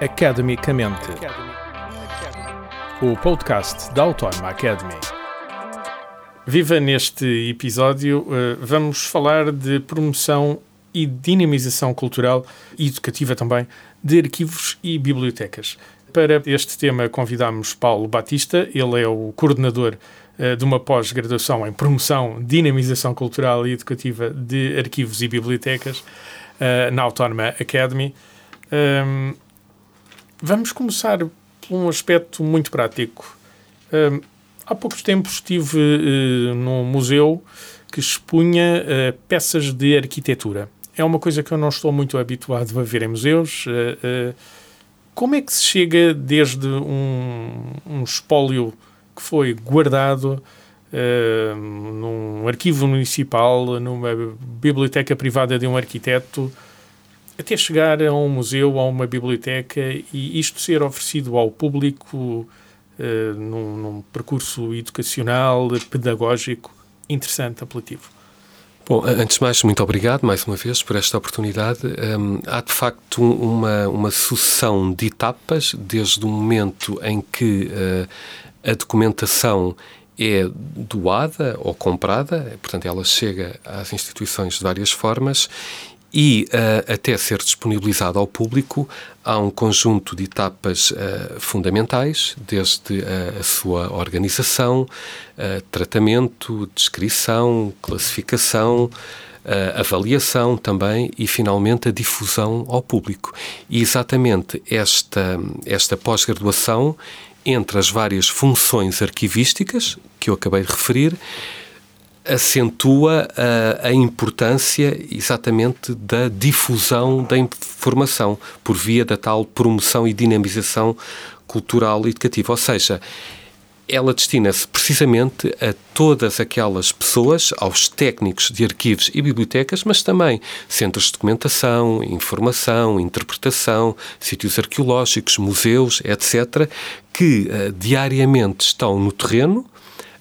Academicamente. O podcast da Autónoma Academy. Viva neste episódio, eh, vamos falar de promoção e dinamização cultural e educativa também de arquivos e bibliotecas. Para este tema convidamos Paulo Batista, ele é o coordenador eh, de uma pós-graduação em promoção, dinamização cultural e educativa de arquivos e bibliotecas uh, na Autónoma Academy. Ehm, vamos começar por um aspecto muito prático. Um, ehm, há poucos tempos estive uh, num museu que expunha uh, peças de arquitetura. É uma coisa que eu não estou muito habituado a ver em museus. como é que se chega desde um, um espólio que foi guardado num arquivo municipal, numa biblioteca privada de um arquiteto, até chegar a um museu, a uma biblioteca e isto ser oferecido ao público uh, num, num percurso educacional, pedagógico, interessante, apelativo. Bom, antes de mais, muito obrigado mais uma vez por esta oportunidade. Um, há de facto uma, uma sucessão de etapas, desde o momento em que uh, a documentação é doada ou comprada, portanto, ela chega às instituições de várias formas e uh, até ser disponibilizada ao público há um conjunto de etapas uh, fundamentais, desde uh, a sua organização, tratamento, descrição, classificação, avaliação também e finalmente a difusão ao público. E exatamente esta, esta pós-graduação entre as várias funções arquivísticas que eu acabei de referir, acentua a, a, importância exatamente da difusão da informação por via da tal promoção e dinamização cultural e educativa. Ou seja, ela destina-se precisamente a todas aquelas pessoas, aos técnicos de arquivos e bibliotecas, mas também centros de documentação, informação, interpretação, sítios arqueológicos, museus, etc., que uh, diariamente estão no terreno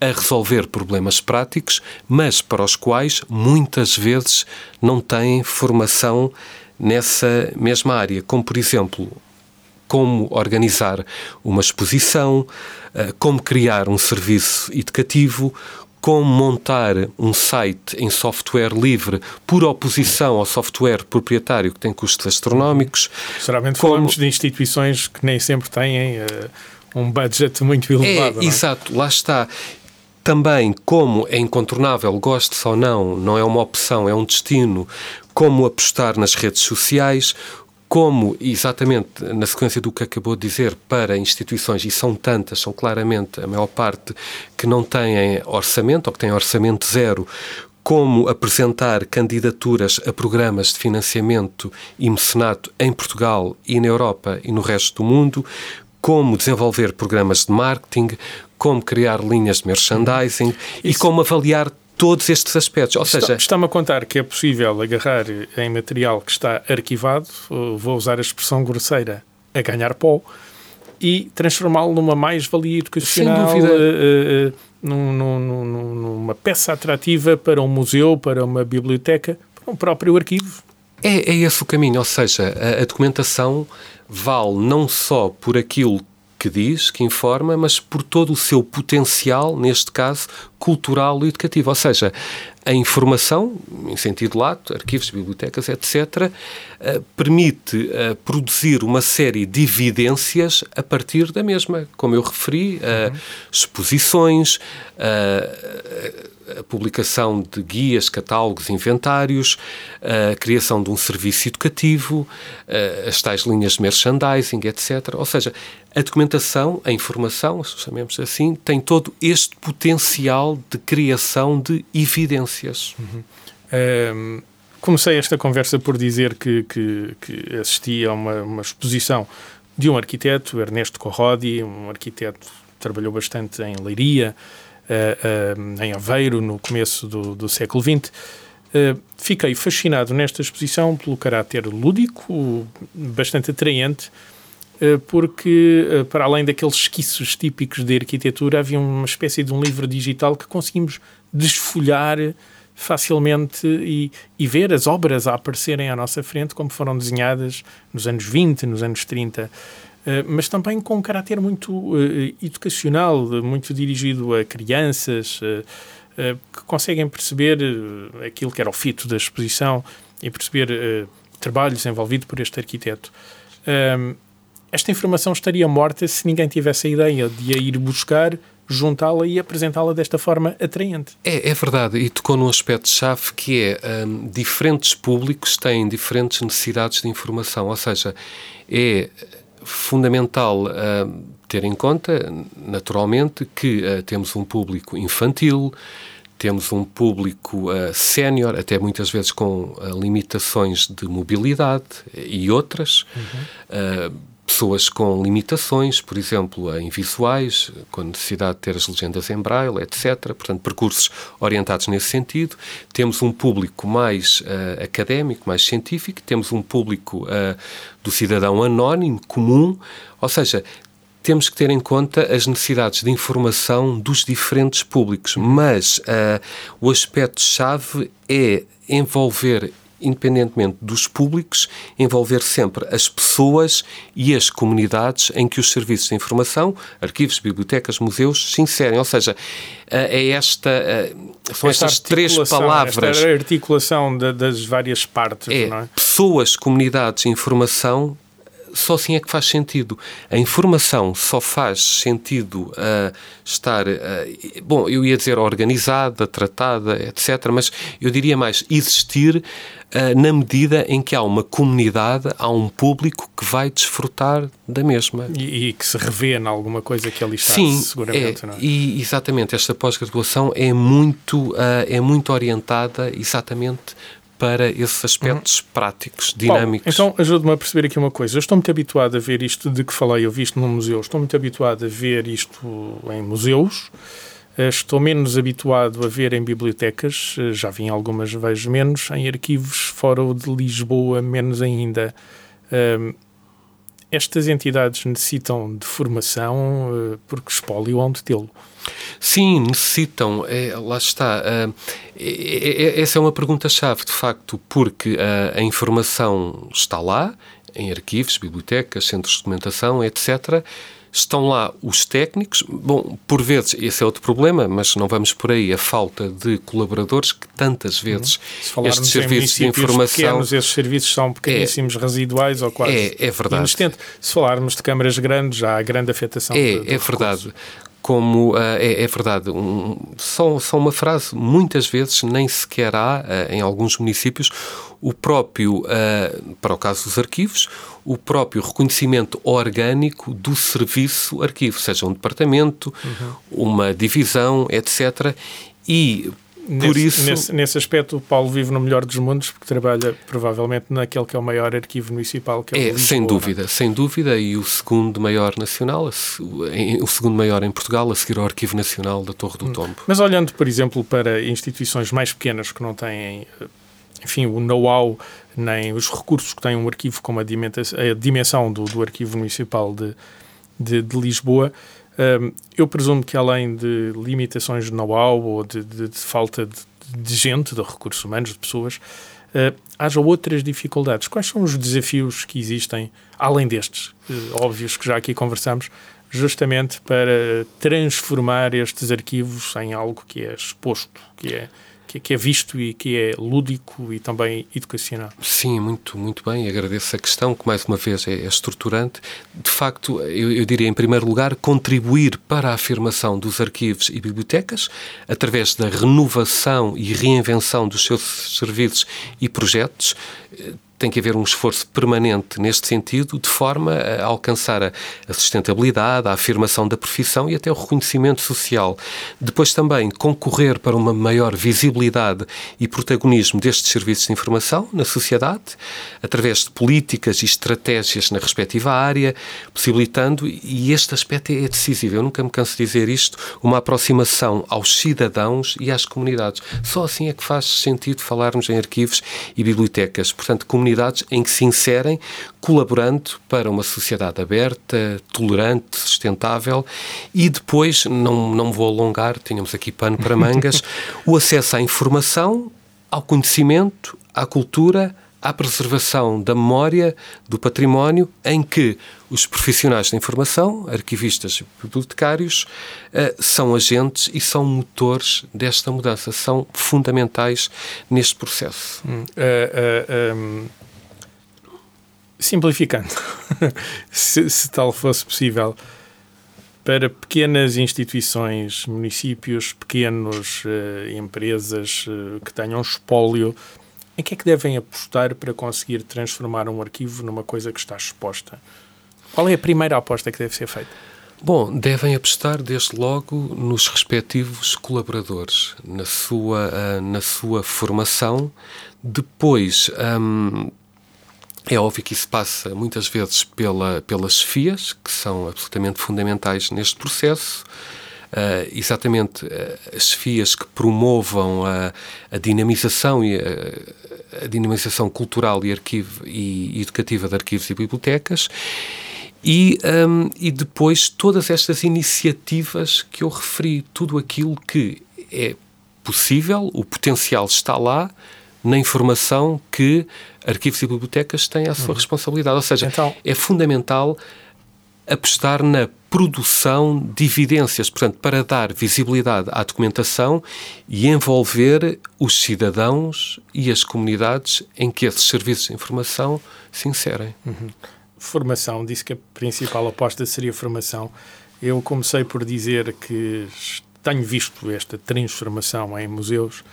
a resolver problemas práticos, mas para os quais muitas vezes não têm formação nessa mesma área, como por exemplo como organizar uma exposição, eh, como criar um serviço educativo, como montar um site em software livre por oposição ao software proprietário que tem custos astronómicos. Geralmente como... falamos de instituições que nem sempre têm uh, um budget muito elevado. É, é, exato, lá está. Também, como é incontornável, goste ou não, não é uma opção, é um destino, como apostar nas redes sociais, como, exatamente na sequência do que acabou de dizer, para instituições, e são tantas, são claramente a maior parte, que não têm orçamento ou que têm orçamento zero, como apresentar candidaturas a programas de financiamento e mecenato em Portugal e na Europa e no resto do mundo, como desenvolver programas de marketing, como criar linhas de merchandising Isso. e como avaliar todos estes aspectos. Ou seja, está-me a contar que é possível agarrar em material que está arquivado, vou usar a expressão grosseira, a ganhar pó, e transformá-lo numa mais-valia educacional, Sem dúvida. Uh, uh, num, numa peça atrativa para um museu, para uma biblioteca, para um próprio arquivo. É, é esse o caminho, ou seja, a, a documentação vale não só por aquilo que diz, que informa, mas por todo o seu potencial, neste caso, cultural e educativo. Ou seja, a informação, em sentido lato, arquivos, bibliotecas, etc., eh, permite eh, produzir uma série de evidências a partir da mesma. Como eu referi, uhum. exposições, a publicação de guias, catálogos, inventários, a criação de um serviço educativo, as tais linhas de merchandising, etc. Ou seja, a documentação, a informação, chamemos assim, tem todo este potencial de criação de evidências. Uhum. Um, comecei esta conversa por dizer que, que, que assisti a uma, uma, exposição de um arquiteto, Ernesto Corrodi, um arquiteto que trabalhou bastante em Leiria, uh, uh, em Aveiro, no começo do, do século XX. Uh, fiquei fascinado nesta exposição pelo caráter lúdico, bastante atraente, porque, para além daqueles esquiços típicos de arquitetura, havia uma espécie de um livro digital que conseguimos desfolhar facilmente e, e, ver as obras a aparecerem à nossa frente como foram desenhadas nos anos 20, nos anos 30, uh, mas também com um caráter muito uh, educacional, muito dirigido a crianças uh, que conseguem perceber aquilo que era o fito da exposição e perceber trabalhos envolvidos por este arquiteto. esta informação estaria morta se ninguém tivesse a ideia de a ir buscar juntá-la e apresentá-la desta forma atraente. É, é verdade, e tocou num aspecto-chave que é um, diferentes públicos têm diferentes necessidades de informação, ou seja, é fundamental uh, ter em conta, naturalmente, que uh, temos um público infantil, temos um público uh, sénior, até muitas vezes com uh, limitações de mobilidade e outras. Uhum. Uh, pessoas com limitações, por exemplo, em visuais, com necessidade de ter as legendas em braille, etc. Portanto, percursos orientados nesse sentido. Temos um público mais uh, académico, mais científico, temos um público uh, do cidadão anónimo, comum, ou seja, temos que ter em conta as necessidades de informação dos diferentes públicos, mas uh, o aspecto-chave é envolver independentemente dos públicos, envolver sempre as pessoas e as comunidades em que os serviços de informação, arquivos, bibliotecas, museus, se inserem. Ou seja, eh, é esta, eh, são esta estas três palavras. Esta articulação das várias partes. É, é? pessoas, comunidades, informação só assim é que faz sentido. A informação só faz sentido uh, estar, uh, bom, eu ia dizer organizada, tratada, etc., mas eu diria mais existir uh, na medida em que há uma comunidade, há um público que vai desfrutar da mesma. E, e que se revê em alguma coisa que ali está, Sim, seguramente. É, não é? E exatamente, esta pós-graduação é muito, é muito orientada exatamente para esses aspectos uhum. práticos, dinâmicos. Paulo, então, ajude-me a perceber aqui uma coisa. Eu estou muito habituado a ver isto de que falei, eu vi isto no museu, estou muito habituado a ver isto em museus, eh, estou menos habituado a ver em bibliotecas, eh, já vi em algumas, vejo menos, em arquivos fora o de Lisboa, menos ainda. Ehm, estas entidades necessitam de formação eh, porque espólio onde tê-lo. Sim, necessitam. É, lá está. Uh, é, é, essa é uma pergunta-chave, de facto, porque uh, a informação está lá, em arquivos, bibliotecas, centros de documentação, etc estão lá os técnicos. Bom, por vezes, esse é outro problema, mas não vamos por aí. A falta de colaboradores que tantas vezes uhum. estes serviços de informação. Pequenos, esses serviços são pequeníssimos, é, residuais ou quase. É, é verdade. Inexistente. Se falarmos de câmaras grandes, já há grande afetação. É, de, de é verdade como uh, é, é, verdade, um, só, só uma frase, muitas vezes nem sequer há, uh, em alguns municípios, o próprio, uh, para o caso dos arquivos, o próprio reconhecimento orgânico do serviço arquivo, seja um departamento, uhum. uma divisão, etc. E Nesse, Por isso... Nesse, nesse, aspecto, o Paulo vive no melhor dos mundos, porque trabalha provavelmente naquele que é o maior arquivo municipal, que é, é o Lisboa, sem dúvida, sem dúvida, e o segundo maior nacional, o segundo maior em Portugal, a seguir ao Arquivo Nacional da Torre do hum. Tombo. Mas olhando, por exemplo, para instituições mais pequenas que não têm, enfim, o know-how nem os recursos que tem um arquivo como a dimensão do, do Arquivo Municipal de, de, de Lisboa, eu presumo que além de limitações de know-how ou de, de, de falta de, de, gente, de recursos humanos, de pessoas, uh, haja outras dificuldades. Quais são os desafios que existem, além destes, uh, óbvios que já aqui conversamos, justamente para transformar estes arquivos em algo que é exposto, que é que, que, é visto e que é lúdico e também educacional. Sim, muito, muito bem. Agradeço a questão, que mais uma vez é, é estruturante. De facto, eu, eu, diria, em primeiro lugar, contribuir para a afirmação dos arquivos e bibliotecas através da renovação e reinvenção dos seus serviços e projetos tem que haver um esforço permanente neste sentido, de forma a alcançar a, sustentabilidade, a afirmação da profissão e até o reconhecimento social. Depois também concorrer para uma maior visibilidade e protagonismo destes serviços de informação na sociedade, através de políticas e estratégias na respectiva área, possibilitando, e este aspecto é decisivo, eu nunca me canso de dizer isto, uma aproximação aos cidadãos e às comunidades. Só assim é que faz sentido falarmos em arquivos e bibliotecas. Portanto, comunidades comunidades em que se inserem, colaborando para uma sociedade aberta, tolerante, sustentável. E depois, não, não me vou alongar, tínhamos aqui pano para mangas, o acesso à informação, ao conhecimento, à cultura, à preservação da memória, do património, em que os profissionais da informação, arquivistas e bibliotecários, eh, são agentes e são motores desta mudança, são fundamentais neste processo. Hum, uh, uh, um, simplificando, se, se tal fosse possível, para pequenas instituições, municípios, pequenos uh, empresas uh, que tenham espólio em que é que devem apostar para conseguir transformar um arquivo numa coisa que está exposta? Qual é a primeira aposta que deve ser feita? Bom, devem apostar desde logo nos respectivos colaboradores, na sua, uh, na sua formação. Depois, um, é óbvio que isso passa muitas vezes pela, pelas FIAs, que são absolutamente fundamentais neste processo uh, exatamente uh, as FIAs que promovam a, a dinamização e a, a, dinamização cultural e, arquivo, e educativa de arquivos e bibliotecas e, um, e depois todas estas iniciativas que eu referi, tudo aquilo que é possível, o potencial está lá, na informação que arquivos e bibliotecas têm à sua uhum. responsabilidade. Ou seja, então, é fundamental apostar na produção de evidências, portanto, para dar visibilidade à documentação e envolver os cidadãos e as comunidades em que esses serviços de informação se inserem. Uhum. Formação, disse que a principal aposta seria formação. Eu comecei por dizer que tenho visto esta transformação em museus,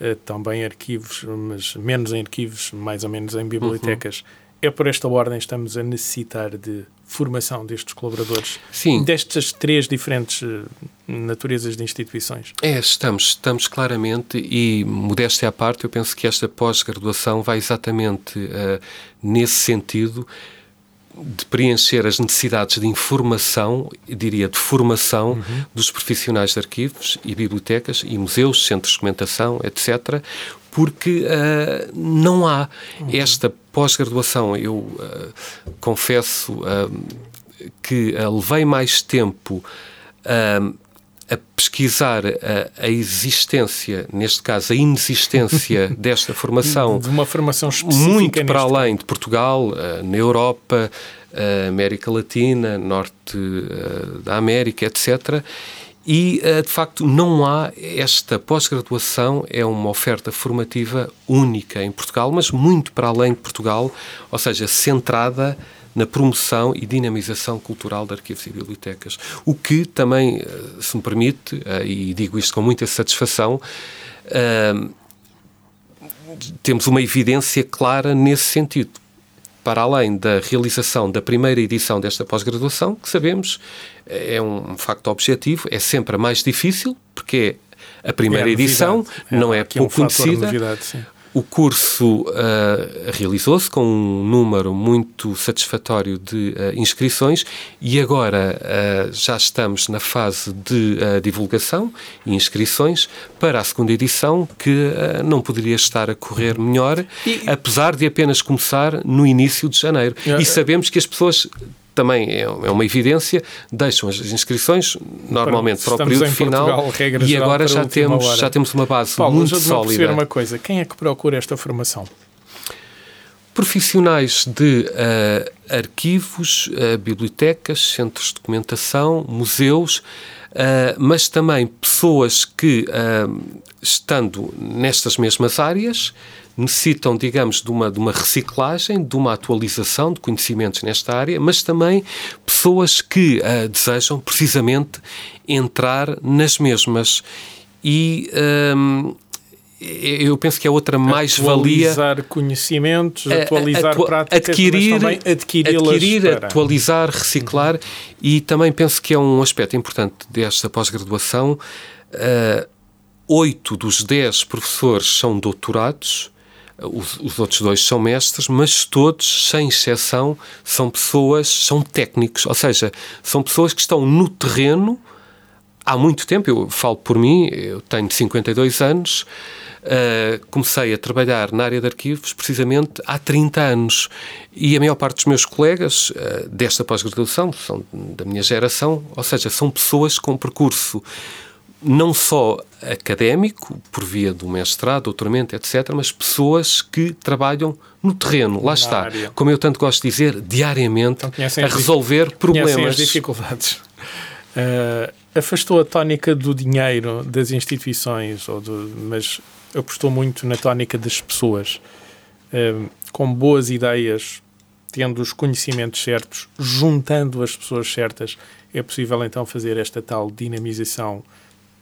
eh, também em arquivos, mas menos em arquivos, mais ou menos em bibliotecas. Uhum é por esta ordem estamos a necessitar de formação destes colaboradores? Sim. Destas três diferentes eh, naturezas de instituições? É, estamos, estamos claramente, e modéstia à parte, eu penso que esta pós-graduação vai exatamente uh, nesse sentido de preencher as necessidades de informação, diria de formação uhum. dos profissionais de arquivos e bibliotecas e museus, centros de documentação, etc., porque uh, não há uhum. esta pós-graduação. Eu uh, confesso uh, que levei mais tempo a pesquisar a, a, existência, neste caso a inexistência desta formação, de uma formação específica muito para além de Portugal, na Europa, América Latina, Norte da América, etc. E, eh, de facto, não há esta pós-graduação, é uma oferta formativa única em Portugal, mas muito para além de Portugal, ou seja, centrada na promoção e dinamização cultural de arquivos e bibliotecas. O que também, eh, se me permite, eh, e digo isto com muita satisfação, temos uma evidência clara nesse sentido para além da realização da primeira edição desta pós-graduação, que sabemos é um facto objetivo, é sempre a mais difícil, porque é a primeira é a edição, é, não é pouco um conhecida. O curso uh, realizou-se com um número muito satisfatório de uh, inscrições e agora uh, já estamos na fase de divulgação e inscrições para a segunda edição, que não poderia estar a correr melhor, e... apesar de apenas começar no início de janeiro. E sabemos que as pessoas também é, é uma evidência, deixam as inscrições normalmente para, para o período final Portugal, e agora já temos, já temos uma base Paulo, muito sólida. uma coisa, quem é que procura esta formação? Profissionais de uh, arquivos, uh, bibliotecas, centros de documentação, museus, uh, mas também pessoas que, estando nestas mesmas áreas, necessitam, digamos, de uma, de uma reciclagem, de uma atualização de conhecimentos nesta área, mas também pessoas que uh, desejam precisamente entrar nas mesmas. E. Um, eu penso que é outra mais-valia. Atualizar conhecimentos, atualizar atu práticas, adquirir, mas também adquirir para... atualizar, reciclar uhum. e também penso que é um aspecto importante desta pós-graduação. Uh, oito dos dez professores são doutorados os, os, outros dois são mestres, mas todos, sem exceção, são pessoas, são técnicos, ou seja, são pessoas que estão no terreno há muito tempo, eu falo por mim, eu tenho 52 anos, uh, comecei a trabalhar na área de arquivos precisamente há 30 anos. E a maior parte dos meus colegas uh, desta pós-graduação são da minha geração, ou seja, são pessoas com percurso não só académico, por via do mestrado, doutoramento, etc., mas pessoas que trabalham no terreno, lá Na está, área. como eu tanto gosto de dizer, diariamente, então, a resolver problemas. as dificuldades. Uh, afastou a tónica do dinheiro das instituições, ou do, mas apostou muito na tónica das pessoas. Uh, com boas ideias, tendo os conhecimentos certos, juntando as pessoas certas, é possível então fazer esta tal dinamização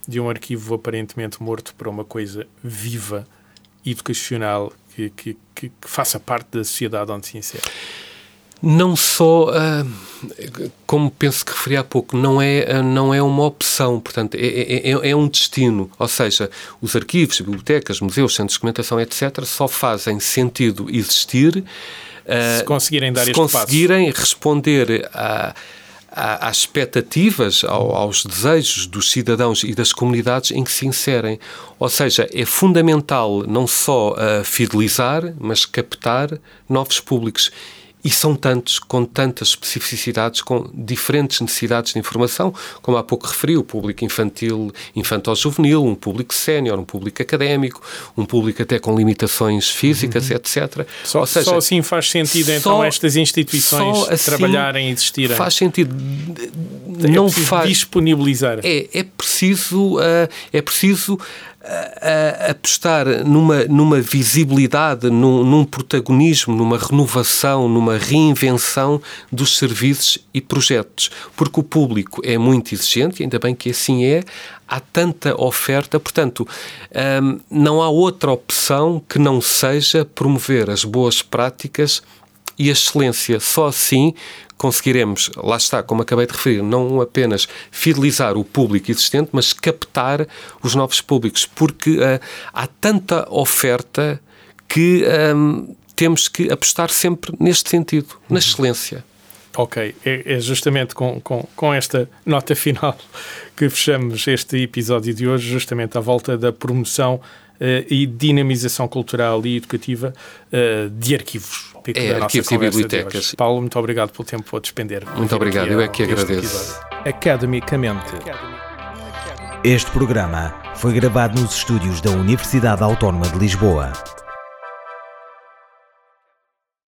de um arquivo aparentemente morto para uma coisa viva, educacional, que, que, que, que faça parte da sociedade onde se insere? Não só, uh, como penso que referi há pouco, não é, uh, não é uma opção, portanto, é, é, é, é, um destino. Ou seja, os arquivos, bibliotecas, museus, centros de documentação, etc., só fazem sentido existir uh, se conseguirem dar se conseguirem passo. responder a às expectativas, aos desejos dos cidadãos e das comunidades em que se inserem. Ou seja, é fundamental não só uh, fidelizar, mas captar novos públicos e são tantos, com tantas especificidades, com diferentes necessidades de informação, como há pouco referi, o público infantil, infantil-juvenil, um público sénior, um público académico, um público até com limitações físicas, uhum. etc. Só, seja, só, assim faz sentido, então, estas instituições assim trabalharem e existirem? Faz sentido. É não faz disponibilizar. É, é preciso, uh, é preciso a, apostar numa, numa visibilidade, num, num, protagonismo, numa renovação, numa reinvenção dos serviços e projetos. Porque o público é muito exigente, ainda bem que assim é, há tanta oferta, portanto, hum, não há outra opção que não seja promover as boas práticas e a excelência. Só assim conseguiremos, lá está, como acabei de referir, não apenas fidelizar o público existente, mas captar os novos públicos, porque uh, há tanta oferta que um, temos que apostar sempre neste sentido, na uhum. excelência. Ok, é, é justamente com, com, com, esta nota final que fechamos este episódio de hoje, justamente à volta da promoção uh, e dinamização cultural e educativa uh, de arquivos é, arquivos e bibliotecas. Paulo, muito obrigado pelo tempo a despender. Muito obrigado, eu é que agradeço. Academicamente. Este programa foi gravado nos estúdios da Universidade Autónoma de Lisboa.